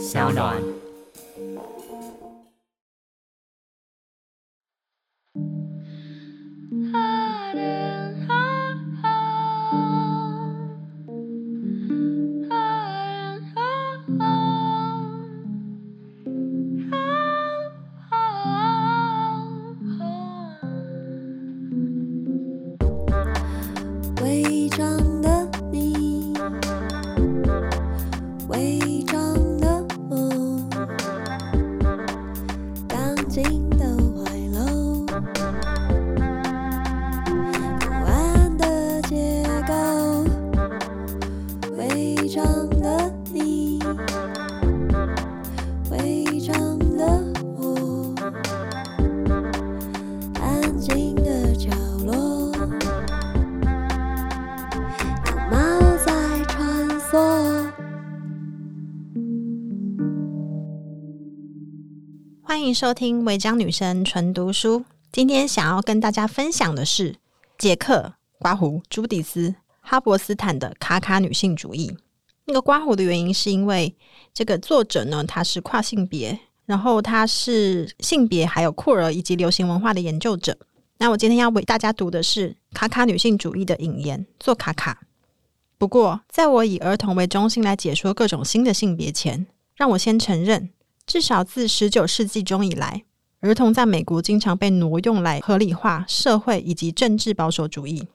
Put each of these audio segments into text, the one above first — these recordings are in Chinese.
小暖。欢收听维江女生纯读书。今天想要跟大家分享的是杰克刮胡朱迪斯哈伯斯坦的卡卡女性主义。那个刮胡的原因是因为这个作者呢，他是跨性别，然后他是性别还有酷儿以及流行文化的研究者。那我今天要为大家读的是卡卡女性主义的引言，做卡卡。不过，在我以儿童为中心来解说各种新的性别前，让我先承认。至少自十九世纪中以来，儿童在美国经常被挪用来合理化社会以及政治保守主义。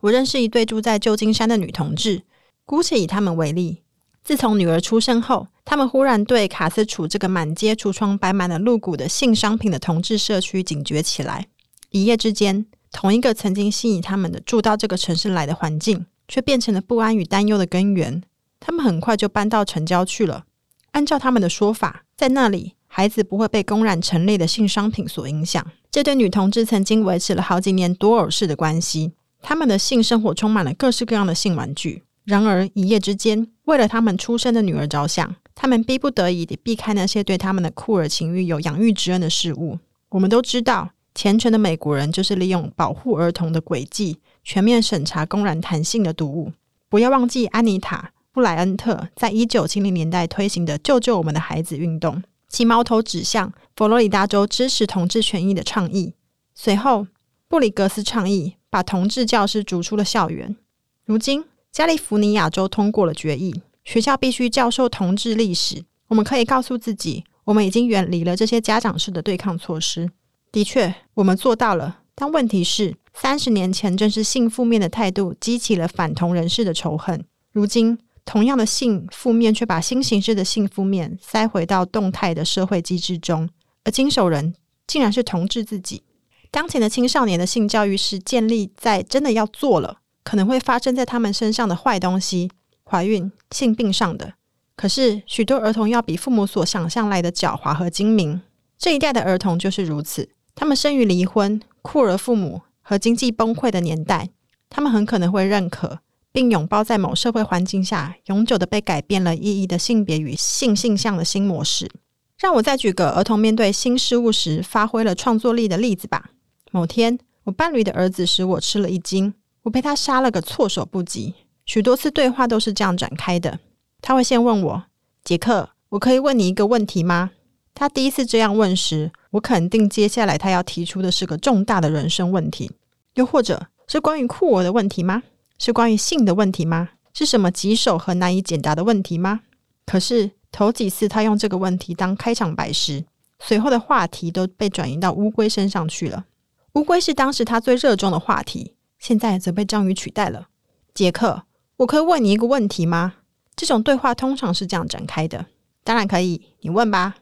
我认识一对住在旧金山的女同志，姑且以他们为例。自从女儿出生后，他们忽然对卡斯楚这个满街橱窗摆满了露骨的性商品的同志社区警觉起来。一夜之间，同一个曾经吸引他们的住到这个城市来的环境，却变成了不安与担忧的根源。他们很快就搬到城郊去了。按照他们的说法，在那里，孩子不会被公然陈列的性商品所影响。这对女同志曾经维持了好几年多偶式的关系，他们的性生活充满了各式各样的性玩具。然而，一夜之间，为了他们出生的女儿着想，他们逼不得已地避开那些对他们的酷儿情欲有养育之恩的事物。我们都知道，虔诚的美国人就是利用保护儿童的诡计，全面审查公然谈性的读物。不要忘记安妮塔。布莱恩特在一九七零年代推行的“救救我们的孩子”运动，其矛头指向佛罗里达州支持同志权益的倡议。随后，布里格斯倡议把同志教师逐出了校园。如今，加利福尼亚州通过了决议，学校必须教授同志历史。我们可以告诉自己，我们已经远离了这些家长式的对抗措施。的确，我们做到了。但问题是，三十年前正是性负面的态度激起了反同人士的仇恨。如今，同样的性负面，却把新形式的性负面塞回到动态的社会机制中，而经手人竟然是同志自己。当前的青少年的性教育是建立在真的要做了可能会发生在他们身上的坏东西——怀孕、性病上的。可是许多儿童要比父母所想象来的狡猾和精明。这一代的儿童就是如此，他们生于离婚、酷儿父母和经济崩溃的年代，他们很可能会认可。并拥抱在某社会环境下永久的被改变了意义的性别与性性向的新模式。让我再举个儿童面对新事物时发挥了创作力的例子吧。某天，我伴侣的儿子使我吃了一惊，我被他杀了个措手不及。许多次对话都是这样展开的。他会先问我：“杰克，我可以问你一个问题吗？”他第一次这样问时，我肯定接下来他要提出的是个重大的人生问题，又或者是关于酷我的问题吗？是关于性的问题吗？是什么棘手和难以解答的问题吗？可是头几次他用这个问题当开场白时，随后的话题都被转移到乌龟身上去了。乌龟是当时他最热衷的话题，现在则被章鱼取代了。杰克，我可以问你一个问题吗？这种对话通常是这样展开的。当然可以，你问吧。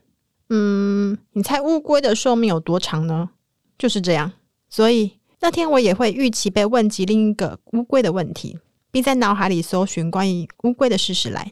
嗯，你猜乌龟的寿命有多长呢？就是这样。所以。那天我也会预期被问及另一个乌龟的问题，并在脑海里搜寻关于乌龟的事实来。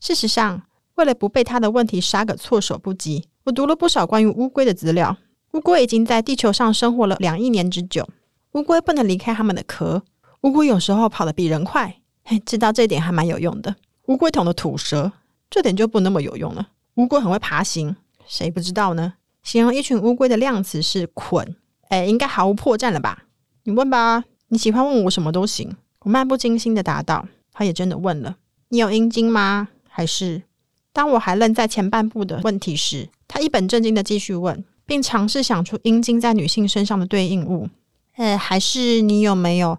事实上，为了不被他的问题杀个措手不及，我读了不少关于乌龟的资料。乌龟已经在地球上生活了两亿年之久。乌龟不能离开它们的壳。乌龟有时候跑得比人快。嘿，知道这点还蛮有用的。乌龟捅的吐舌，这点就不那么有用了。乌龟很会爬行，谁不知道呢？形容一群乌龟的量词是捆。哎，应该毫无破绽了吧？你问吧，你喜欢问我什么都行。我漫不经心的答道。他也真的问了：“你有阴茎吗？还是当我还愣在前半部的问题时，他一本正经的继续问，并尝试想出阴茎在女性身上的对应物。呃，还是你有没有？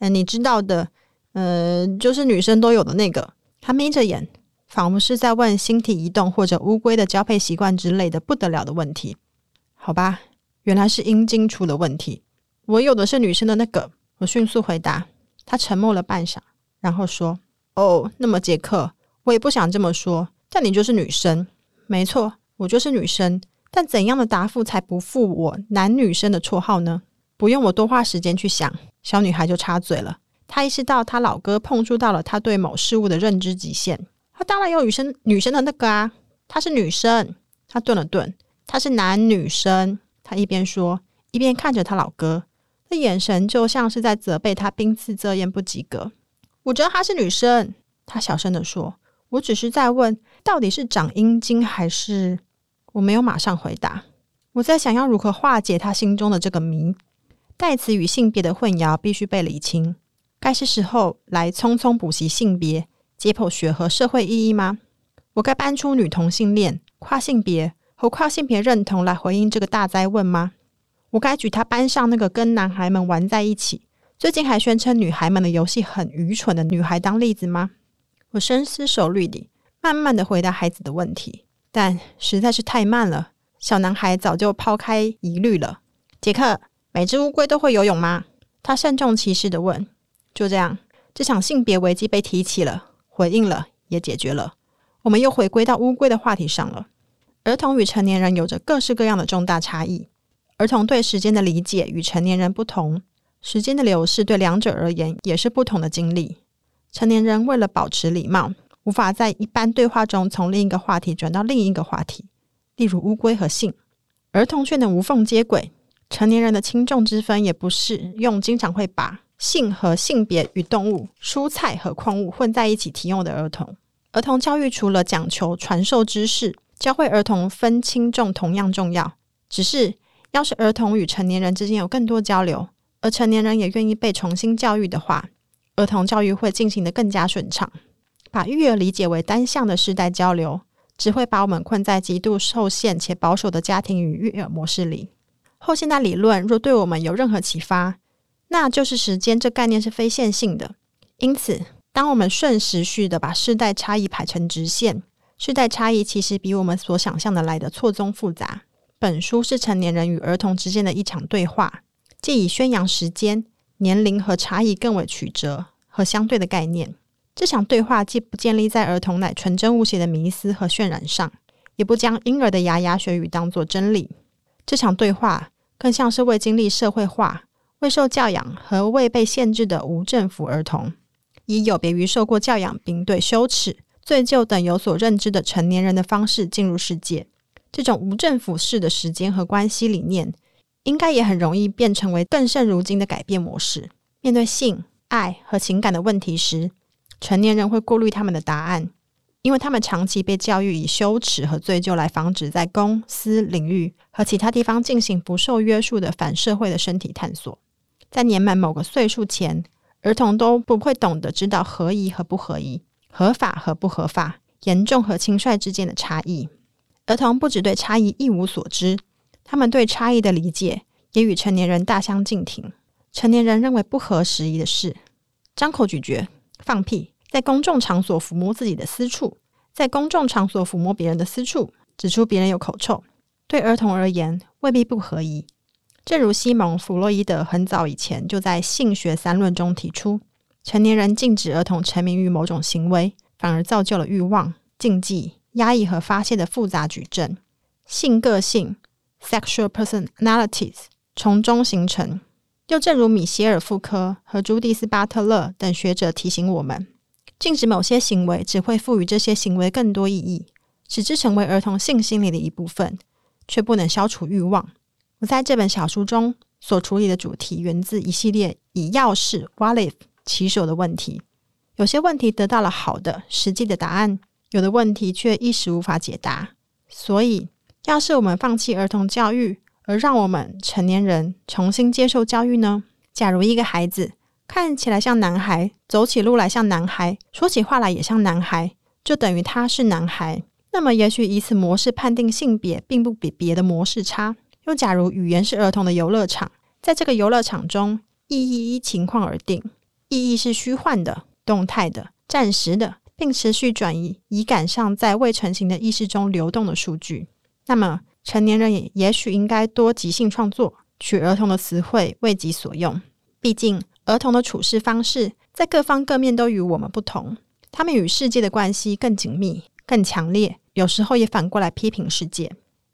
呃，你知道的，呃，就是女生都有的那个。他眯着眼，仿佛是在问星体移动或者乌龟的交配习惯之类的不得了的问题。好吧，原来是阴茎出了问题。我有的是女生的那个。我迅速回答。他沉默了半晌，然后说：“哦，那么杰克，我也不想这么说，但你就是女生。没错，我就是女生。但怎样的答复才不负我男女生的绰号呢？”不用我多花时间去想，小女孩就插嘴了。她意识到她老哥碰触到了她对某事物的认知极限。她当然有女生女生的那个啊，她是女生。她顿了顿，她是男女生。她一边说，一边看着她老哥，那眼神就像是在责备他宾次遮掩不及格。我知道她是女生，她小声地说。我只是在问，到底是长阴茎还是……我没有马上回答。我在想要如何化解她心中的这个谜。代词与性别的混淆必须被理清。该是时候来匆匆补习性别、解剖学和社会意义吗？我该搬出女同性恋、跨性别和跨性别认同来回应这个大哉问吗？我该举他班上那个跟男孩们玩在一起、最近还宣称女孩们的游戏很愚蠢的女孩当例子吗？我深思熟虑地，慢慢地回答孩子的问题，但实在是太慢了。小男孩早就抛开疑虑了。杰克。每只乌龟都会游泳吗？他慎重其事地问。就这样，这场性别危机被提起了，回应了，也解决了。我们又回归到乌龟的话题上了。儿童与成年人有着各式各样的重大差异。儿童对时间的理解与成年人不同，时间的流逝对两者而言也是不同的经历。成年人为了保持礼貌，无法在一般对话中从另一个话题转到另一个话题，例如乌龟和性。儿童却能无缝接轨。成年人的轻重之分也不适用，经常会把性和性别与动物、蔬菜和矿物混在一起提用的儿童。儿童教育除了讲求传授知识，教会儿童分轻重同样重要。只是，要是儿童与成年人之间有更多交流，而成年人也愿意被重新教育的话，儿童教育会进行得更加顺畅。把育儿理解为单向的世代交流，只会把我们困在极度受限且保守的家庭与育儿模式里。后现代理论若对我们有任何启发，那就是时间这概念是非线性的。因此，当我们顺时序的把世代差异排成直线，世代差异其实比我们所想象的来得错综复杂。本书是成年人与儿童之间的一场对话，既以宣扬时间、年龄和差异更为曲折和相对的概念。这场对话既不建立在儿童乃纯真无邪的迷思和渲染上，也不将婴儿的牙牙学语当作真理。这场对话。更像是未经历社会化、未受教养和未被限制的无政府儿童，以有别于受过教养并对羞耻、罪疚等有所认知的成年人的方式进入世界。这种无政府式的时间和关系理念，应该也很容易变成为更胜如今的改变模式。面对性、爱和情感的问题时，成年人会过滤他们的答案。因为他们长期被教育以羞耻和罪疚来防止在公私领域和其他地方进行不受约束的反社会的身体探索，在年满某个岁数前，儿童都不会懂得知道合宜和不合宜、合法和不合法、严重和轻率之间的差异。儿童不只对差异一无所知，他们对差异的理解也与成年人大相径庭。成年人认为不合时宜的事，张口咀嚼、放屁。在公众场所抚摸自己的私处，在公众场所抚摸别人的私处，指出别人有口臭，对儿童而言未必不合宜。正如西蒙·弗洛伊德很早以前就在《性学三论》中提出，成年人禁止儿童沉迷于某种行为，反而造就了欲望、禁忌、压抑和发泄的复杂矩阵，性个性 （sexual personalities） 从中形成。又正如米歇尔·傅科和朱蒂斯·巴特勒等学者提醒我们。禁止某些行为，只会赋予这些行为更多意义，使之成为儿童性心理的一部分，却不能消除欲望。我在这本小书中所处理的主题，源自一系列以“钥匙 （wallet） 起手的问题。有些问题得到了好的、实际的答案，有的问题却一时无法解答。所以，要是我们放弃儿童教育，而让我们成年人重新接受教育呢？假如一个孩子，看起来像男孩，走起路来像男孩，说起话来也像男孩，就等于他是男孩。那么，也许以此模式判定性别，并不比别的模式差。又假如语言是儿童的游乐场，在这个游乐场中，意义依情况而定，意义是虚幻的、动态的、暂时的，并持续转移，以赶上在未成型的意识中流动的数据。那么，成年人也也许应该多即兴创作，取儿童的词汇为己所用。毕竟，儿童的处事方式在各方各面都与我们不同，他们与世界的关系更紧密、更强烈，有时候也反过来批评世界。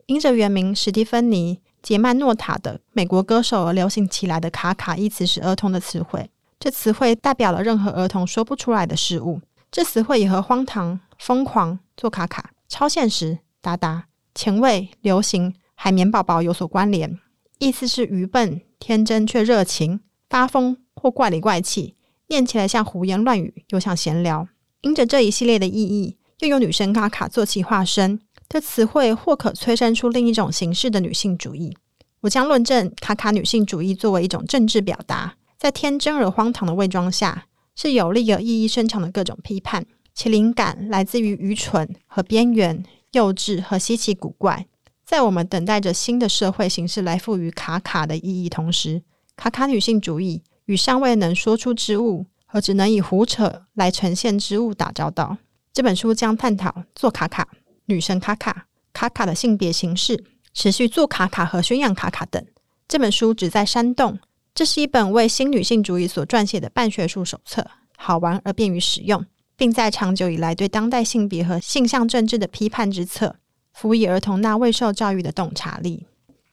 因着原名史蒂芬妮·杰曼诺塔的美国歌手而流行起来的“卡卡”一词是儿童的词汇。这词汇代表了任何儿童说不出来的事物。这词汇也和荒唐、疯狂、做卡卡、超现实、达达、前卫、流行、海绵宝宝有所关联。意思是愚笨、天真却热情、发疯或怪里怪气，念起来像胡言乱语，又像闲聊。因着这一系列的意义，又有女生卡卡做其化身。这词汇或可催生出另一种形式的女性主义。我将论证卡卡女性主义作为一种政治表达，在天真而荒唐的伪装下，是有力而意义深长的各种批判，其灵感来自于愚蠢和边缘、幼稚和稀奇古怪。在我们等待着新的社会形式来赋予卡卡的意义同时，卡卡女性主义与尚未能说出之物和只能以胡扯来呈现之物打交道。这本书将探讨做卡卡。女神卡卡，卡卡的性别形式，持续做卡卡和宣扬卡卡等。这本书旨在煽动，这是一本为新女性主义所撰写的半学术手册，好玩而便于使用，并在长久以来对当代性别和性向政治的批判之策，辅以儿童那未受教育的洞察力。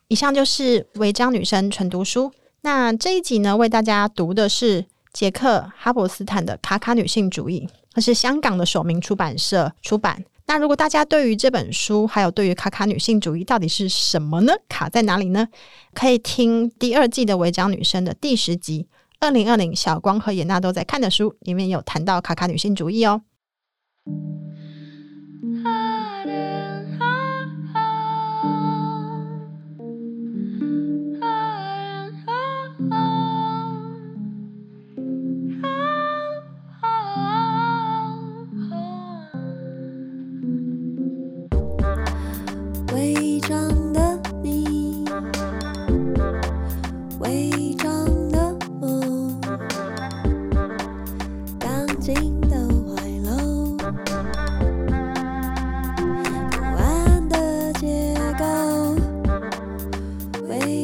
以上就是违章女生纯读书。那这一集呢，为大家读的是杰克哈伯斯坦的《卡卡女性主义》，它是香港的首名出版社出版。那如果大家对于这本书，还有对于卡卡女性主义到底是什么呢？卡在哪里呢？可以听第二季的《违章女生》的第十集，二零二零小光和颜娜都在看的书，里面有谈到卡卡女性主义哦。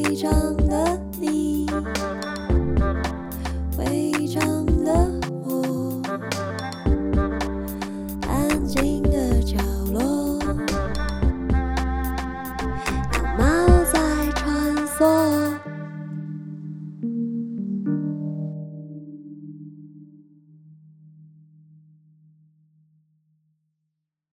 一张